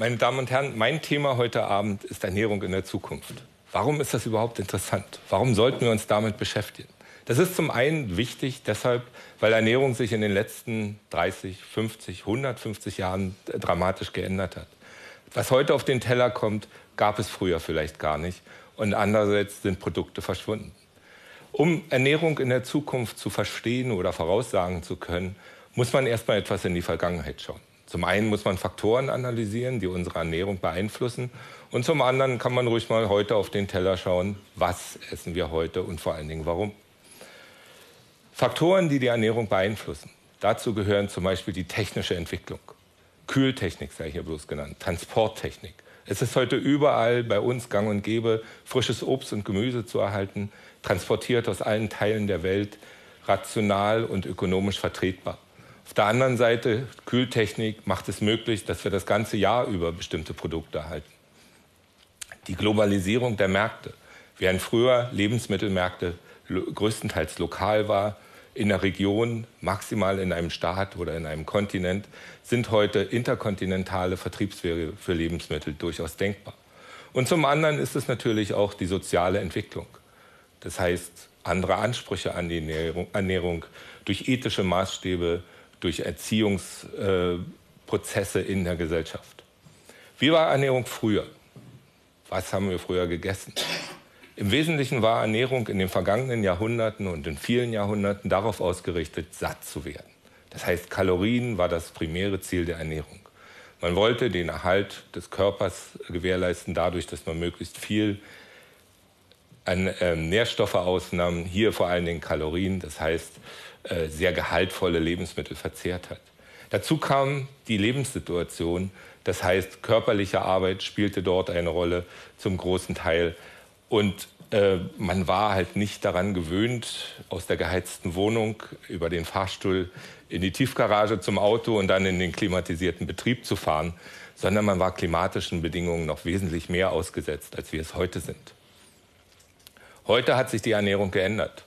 Meine Damen und Herren, mein Thema heute Abend ist Ernährung in der Zukunft. Warum ist das überhaupt interessant? Warum sollten wir uns damit beschäftigen? Das ist zum einen wichtig deshalb, weil Ernährung sich in den letzten 30, 50, 150 Jahren dramatisch geändert hat. Was heute auf den Teller kommt, gab es früher vielleicht gar nicht. Und andererseits sind Produkte verschwunden. Um Ernährung in der Zukunft zu verstehen oder voraussagen zu können, muss man erstmal etwas in die Vergangenheit schauen. Zum einen muss man Faktoren analysieren, die unsere Ernährung beeinflussen. Und zum anderen kann man ruhig mal heute auf den Teller schauen, was essen wir heute und vor allen Dingen warum. Faktoren, die die Ernährung beeinflussen. Dazu gehören zum Beispiel die technische Entwicklung. Kühltechnik sei hier bloß genannt, Transporttechnik. Es ist heute überall bei uns gang und gäbe, frisches Obst und Gemüse zu erhalten, transportiert aus allen Teilen der Welt, rational und ökonomisch vertretbar. Auf der anderen Seite, Kühltechnik macht es möglich, dass wir das ganze Jahr über bestimmte Produkte erhalten. Die Globalisierung der Märkte. Während früher Lebensmittelmärkte größtenteils lokal war, in der Region, maximal in einem Staat oder in einem Kontinent, sind heute interkontinentale Vertriebswege für Lebensmittel durchaus denkbar. Und zum anderen ist es natürlich auch die soziale Entwicklung. Das heißt, andere Ansprüche an die Ernährung, Ernährung durch ethische Maßstäbe, durch Erziehungsprozesse in der Gesellschaft. Wie war Ernährung früher? Was haben wir früher gegessen? Im Wesentlichen war Ernährung in den vergangenen Jahrhunderten und in vielen Jahrhunderten darauf ausgerichtet, satt zu werden. Das heißt, Kalorien war das primäre Ziel der Ernährung. Man wollte den Erhalt des Körpers gewährleisten dadurch, dass man möglichst viel an äh, Nährstoffe ausnahm, hier vor allen Dingen Kalorien. Das heißt, sehr gehaltvolle Lebensmittel verzehrt hat. Dazu kam die Lebenssituation, das heißt körperliche Arbeit spielte dort eine Rolle zum großen Teil und äh, man war halt nicht daran gewöhnt, aus der geheizten Wohnung über den Fahrstuhl in die Tiefgarage zum Auto und dann in den klimatisierten Betrieb zu fahren, sondern man war klimatischen Bedingungen noch wesentlich mehr ausgesetzt, als wir es heute sind. Heute hat sich die Ernährung geändert.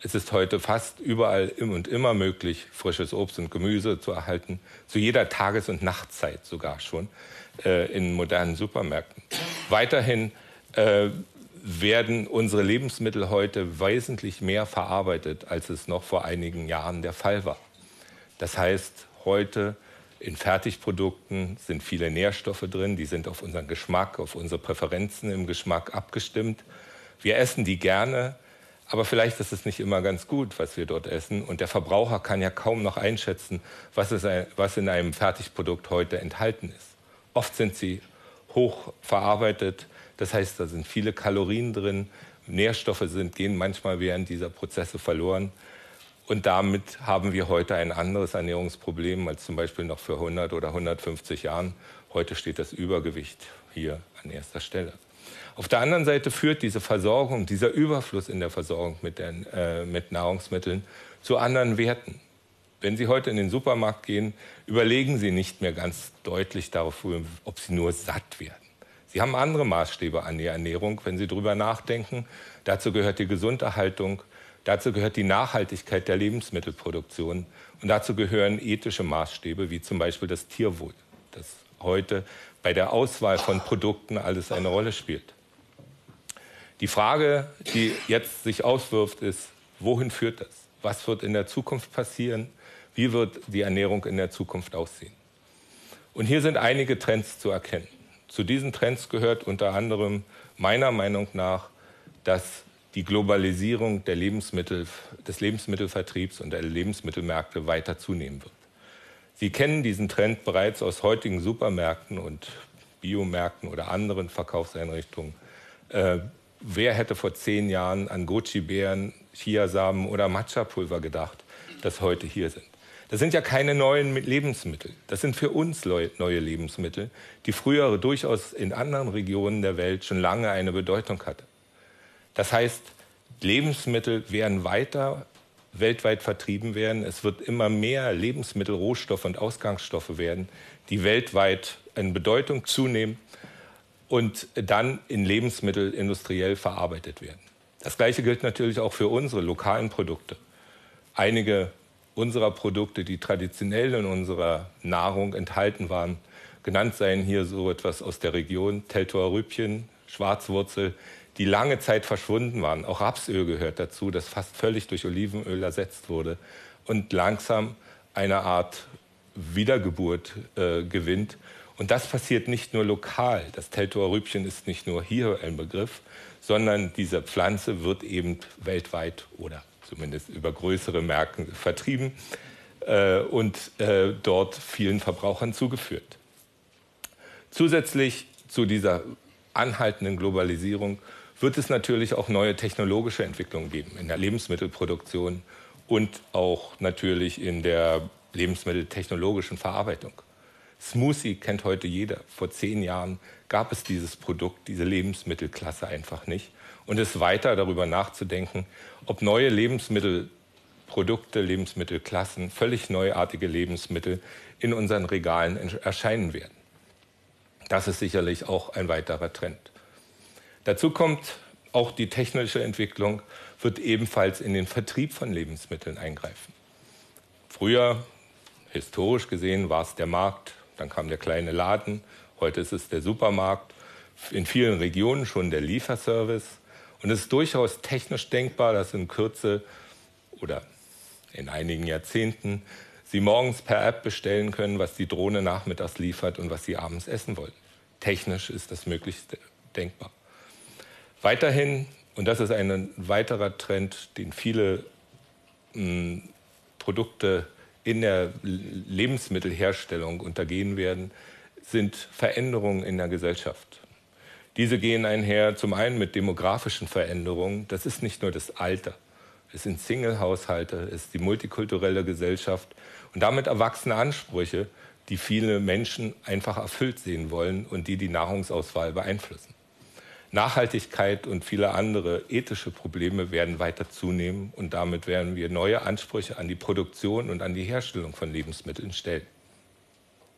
Es ist heute fast überall und immer möglich, frisches Obst und Gemüse zu erhalten, zu jeder Tages- und Nachtzeit sogar schon äh, in modernen Supermärkten. Weiterhin äh, werden unsere Lebensmittel heute wesentlich mehr verarbeitet, als es noch vor einigen Jahren der Fall war. Das heißt, heute in Fertigprodukten sind viele Nährstoffe drin, die sind auf unseren Geschmack, auf unsere Präferenzen im Geschmack abgestimmt. Wir essen die gerne, aber vielleicht ist es nicht immer ganz gut, was wir dort essen. Und der Verbraucher kann ja kaum noch einschätzen, was, ein, was in einem Fertigprodukt heute enthalten ist. Oft sind sie hoch verarbeitet. Das heißt, da sind viele Kalorien drin. Nährstoffe sind, gehen manchmal während dieser Prozesse verloren. Und damit haben wir heute ein anderes Ernährungsproblem als zum Beispiel noch vor 100 oder 150 Jahren. Heute steht das Übergewicht hier an erster Stelle. Auf der anderen Seite führt diese Versorgung, dieser Überfluss in der Versorgung mit, den, äh, mit Nahrungsmitteln zu anderen Werten. Wenn Sie heute in den Supermarkt gehen, überlegen Sie nicht mehr ganz deutlich darauf, ob Sie nur satt werden. Sie haben andere Maßstäbe an die Ernährung, wenn Sie darüber nachdenken. Dazu gehört die Gesunderhaltung, dazu gehört die Nachhaltigkeit der Lebensmittelproduktion und dazu gehören ethische Maßstäbe, wie zum Beispiel das Tierwohl, das heute bei der Auswahl von Produkten alles eine Rolle spielt. Die Frage, die jetzt sich auswirft, ist, wohin führt das? Was wird in der Zukunft passieren? Wie wird die Ernährung in der Zukunft aussehen? Und hier sind einige Trends zu erkennen. Zu diesen Trends gehört unter anderem meiner Meinung nach, dass die Globalisierung Lebensmittel, des Lebensmittelvertriebs und der Lebensmittelmärkte weiter zunehmen wird. Sie kennen diesen Trend bereits aus heutigen Supermärkten und Biomärkten oder anderen Verkaufseinrichtungen. Äh, wer hätte vor zehn Jahren an Goji-Beeren, Chiasamen oder Matcha-Pulver gedacht, das heute hier sind? Das sind ja keine neuen Lebensmittel. Das sind für uns neue Lebensmittel, die früher durchaus in anderen Regionen der Welt schon lange eine Bedeutung hatten. Das heißt, Lebensmittel werden weiter weltweit vertrieben werden. Es wird immer mehr Lebensmittel, Rohstoffe und Ausgangsstoffe werden, die weltweit in Bedeutung zunehmen und dann in Lebensmittel industriell verarbeitet werden. Das Gleiche gilt natürlich auch für unsere lokalen Produkte. Einige unserer Produkte, die traditionell in unserer Nahrung enthalten waren, Genannt seien hier so etwas aus der Region, Teltower Rübchen, Schwarzwurzel, die lange Zeit verschwunden waren. Auch Rapsöl gehört dazu, das fast völlig durch Olivenöl ersetzt wurde und langsam eine Art Wiedergeburt äh, gewinnt. Und das passiert nicht nur lokal. Das Teltower Rübchen ist nicht nur hier ein Begriff, sondern diese Pflanze wird eben weltweit oder zumindest über größere Märkte vertrieben äh, und äh, dort vielen Verbrauchern zugeführt. Zusätzlich zu dieser anhaltenden Globalisierung wird es natürlich auch neue technologische Entwicklungen geben in der Lebensmittelproduktion und auch natürlich in der lebensmitteltechnologischen Verarbeitung. Smoothie kennt heute jeder. Vor zehn Jahren gab es dieses Produkt, diese Lebensmittelklasse einfach nicht. Und es weiter darüber nachzudenken, ob neue Lebensmittelprodukte, Lebensmittelklassen, völlig neuartige Lebensmittel in unseren Regalen erscheinen werden. Das ist sicherlich auch ein weiterer Trend. Dazu kommt auch die technische Entwicklung, wird ebenfalls in den Vertrieb von Lebensmitteln eingreifen. Früher, historisch gesehen, war es der Markt, dann kam der kleine Laden, heute ist es der Supermarkt, in vielen Regionen schon der Lieferservice. Und es ist durchaus technisch denkbar, dass in Kürze oder in einigen Jahrzehnten Sie morgens per App bestellen können, was die Drohne nachmittags liefert und was Sie abends essen wollen. Technisch ist das möglichst denkbar. Weiterhin, und das ist ein weiterer Trend, den viele mh, hm, Produkte in der Lebensmittelherstellung untergehen werden, sind Veränderungen in der Gesellschaft. Diese gehen einher zum einen mit demografischen Veränderungen. Das ist nicht nur das Alter. Es sind Single-Haushalte, es ist die multikulturelle Gesellschaft und damit erwachsene Ansprüche, die viele Menschen einfach erfüllt sehen wollen und die die Nahrungsauswahl beeinflussen. Nachhaltigkeit und viele andere ethische Probleme werden weiter zunehmen und damit werden wir neue Ansprüche an die Produktion und an die Herstellung von Lebensmitteln stellen.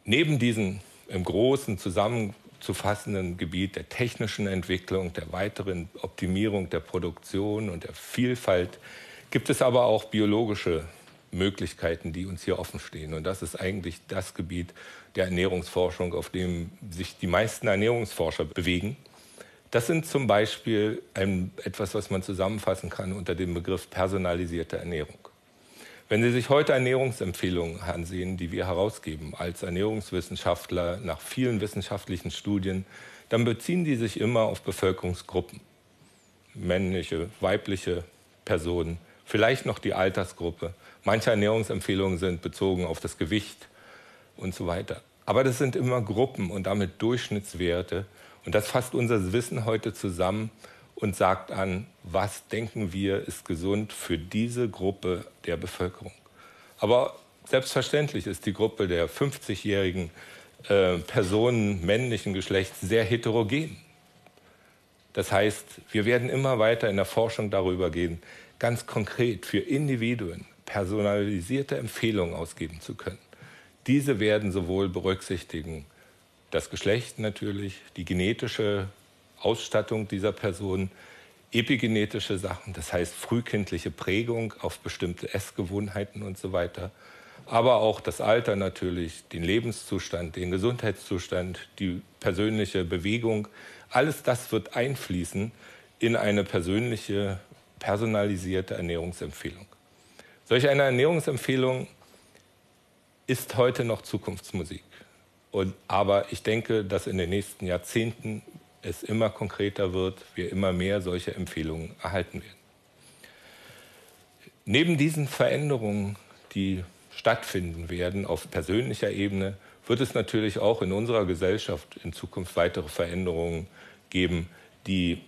Neben diesem im Großen zusammenzufassenden Gebiet der technischen Entwicklung, der weiteren Optimierung der Produktion und der Vielfalt gibt es aber auch biologische Möglichkeiten, die uns hier offen stehen. Und das ist eigentlich das Gebiet der Ernährungsforschung, auf dem sich die meisten Ernährungsforscher bewegen. Das sind zum Beispiel ein, etwas, was man zusammenfassen kann unter dem Begriff personalisierte Ernährung. Wenn Sie sich heute Ernährungsempfehlungen ansehen, die wir herausgeben als Ernährungswissenschaftler nach vielen wissenschaftlichen Studien, dann beziehen die sich immer auf Bevölkerungsgruppen. Männliche, weibliche Personen, vielleicht noch die Altersgruppe. Manche Ernährungsempfehlungen sind bezogen auf das Gewicht und so weiter. Aber das sind immer Gruppen und damit Durchschnittswerte. Und das fasst unser Wissen heute zusammen und sagt an, was denken wir ist gesund für diese Gruppe der Bevölkerung. Aber selbstverständlich ist die Gruppe der 50-jährigen äh, Personen männlichen Geschlechts sehr heterogen. Das heißt, wir werden immer weiter in der Forschung darüber gehen, ganz konkret für Individuen personalisierte Empfehlungen ausgeben zu können. Diese werden sowohl berücksichtigen das Geschlecht natürlich, die genetische Ausstattung dieser Person, epigenetische Sachen, das heißt frühkindliche Prägung auf bestimmte Essgewohnheiten und so weiter, aber auch das Alter natürlich, den Lebenszustand, den Gesundheitszustand, die persönliche Bewegung, alles das wird einfließen in eine persönliche, personalisierte Ernährungsempfehlung. Solch eine Ernährungsempfehlung ist heute noch Zukunftsmusik. Und, aber ich denke, dass in den nächsten Jahrzehnten es immer konkreter wird, wir immer mehr solche Empfehlungen erhalten werden. Neben diesen Veränderungen, die stattfinden werden auf persönlicher Ebene, wird es natürlich auch in unserer Gesellschaft in Zukunft weitere Veränderungen geben, die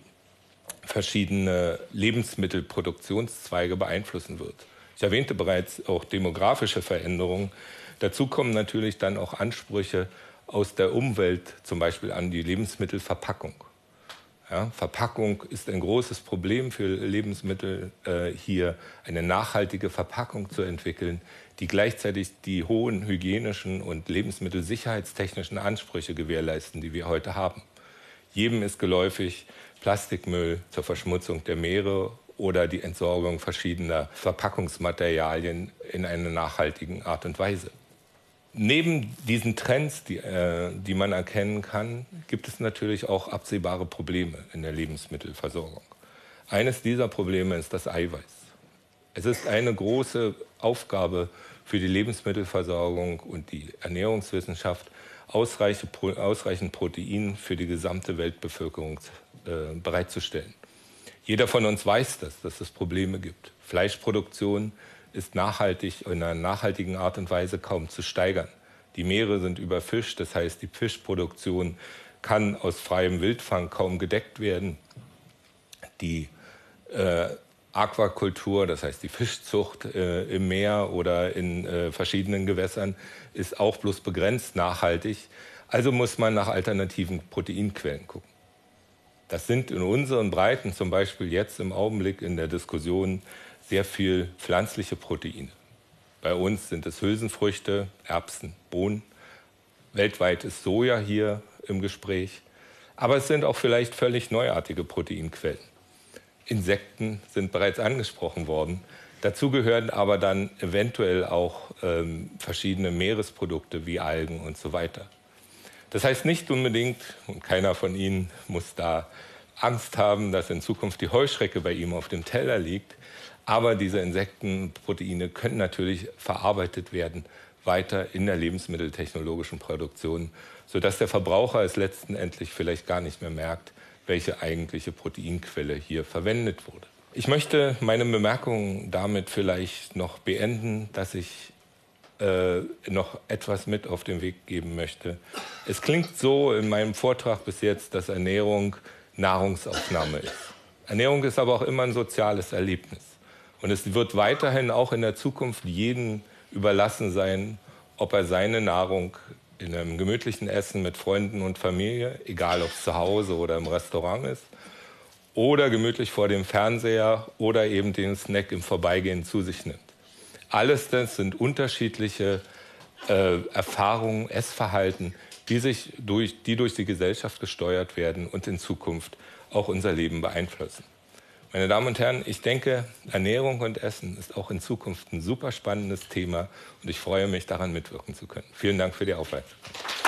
verschiedene Lebensmittelproduktionszweige beeinflussen wird. Ich erwähnte bereits auch demografische Veränderungen. Dazu kommen natürlich dann auch Ansprüche aus der Umwelt, zum Beispiel an die Lebensmittelverpackung. Ja, Verpackung ist ein großes Problem für Lebensmittel, äh, hier eine nachhaltige Verpackung zu entwickeln, die gleichzeitig die hohen hygienischen und lebensmittelsicherheitstechnischen Ansprüche gewährleisten, die wir heute haben. Jedem ist geläufig Plastikmüll zur Verschmutzung der Meere oder die Entsorgung verschiedener Verpackungsmaterialien in einer nachhaltigen Art und Weise. Neben diesen Trends, die, äh, die man erkennen kann, gibt es natürlich auch absehbare Probleme in der Lebensmittelversorgung. Eines dieser Probleme ist das Eiweiß. Es ist eine große Aufgabe für die Lebensmittelversorgung und die Ernährungswissenschaft, ausreichend Protein für die gesamte Weltbevölkerung äh, bereitzustellen. Jeder von uns weiß das, dass es Probleme gibt. Fleischproduktion ist nachhaltig in einer nachhaltigen Art und Weise kaum zu steigern. Die Meere sind überfischt, das heißt, die Fischproduktion kann aus freiem Wildfang kaum gedeckt werden. Die äh, Aquakultur, das heißt die Fischzucht äh, im Meer oder in äh, verschiedenen Gewässern, ist auch bloß begrenzt nachhaltig. Also muss man nach alternativen Proteinquellen gucken. Das sind in unseren Breiten zum Beispiel jetzt im Augenblick in der Diskussion sehr viel pflanzliche Proteine. Bei uns sind es Hülsenfrüchte, Erbsen, Bohnen. Weltweit ist Soja hier im Gespräch. Aber es sind auch vielleicht völlig neuartige Proteinquellen. Insekten sind bereits angesprochen worden. Dazu gehören aber dann eventuell auch ähm, verschiedene Meeresprodukte wie Algen und so weiter. Das heißt nicht unbedingt, und keiner von Ihnen muss da Angst haben, dass in Zukunft die Heuschrecke bei ihm auf dem Teller liegt. Aber diese Insektenproteine können natürlich verarbeitet werden weiter in der lebensmitteltechnologischen Produktion, sodass der Verbraucher es letztendlich vielleicht gar nicht mehr merkt, welche eigentliche Proteinquelle hier verwendet wurde. Ich möchte meine Bemerkungen damit vielleicht noch beenden, dass ich äh, noch etwas mit auf den Weg geben möchte. Es klingt so in meinem Vortrag bis jetzt, dass Ernährung Nahrungsaufnahme ist. Ernährung ist aber auch immer ein soziales Erlebnis. Und es wird weiterhin auch in der Zukunft jedem überlassen sein, ob er seine Nahrung in einem gemütlichen Essen mit Freunden und Familie, egal ob es zu Hause oder im Restaurant ist, oder gemütlich vor dem Fernseher oder eben den Snack im Vorbeigehen zu sich nimmt. Alles das sind unterschiedliche äh, Erfahrungen, Essverhalten, die, sich durch, die durch die Gesellschaft gesteuert werden und in Zukunft auch unser Leben beeinflussen. Meine Damen und Herren, ich denke, Ernährung und Essen ist auch in Zukunft ein super spannendes Thema und ich freue mich, daran mitwirken zu können. Vielen Dank für die Aufmerksamkeit.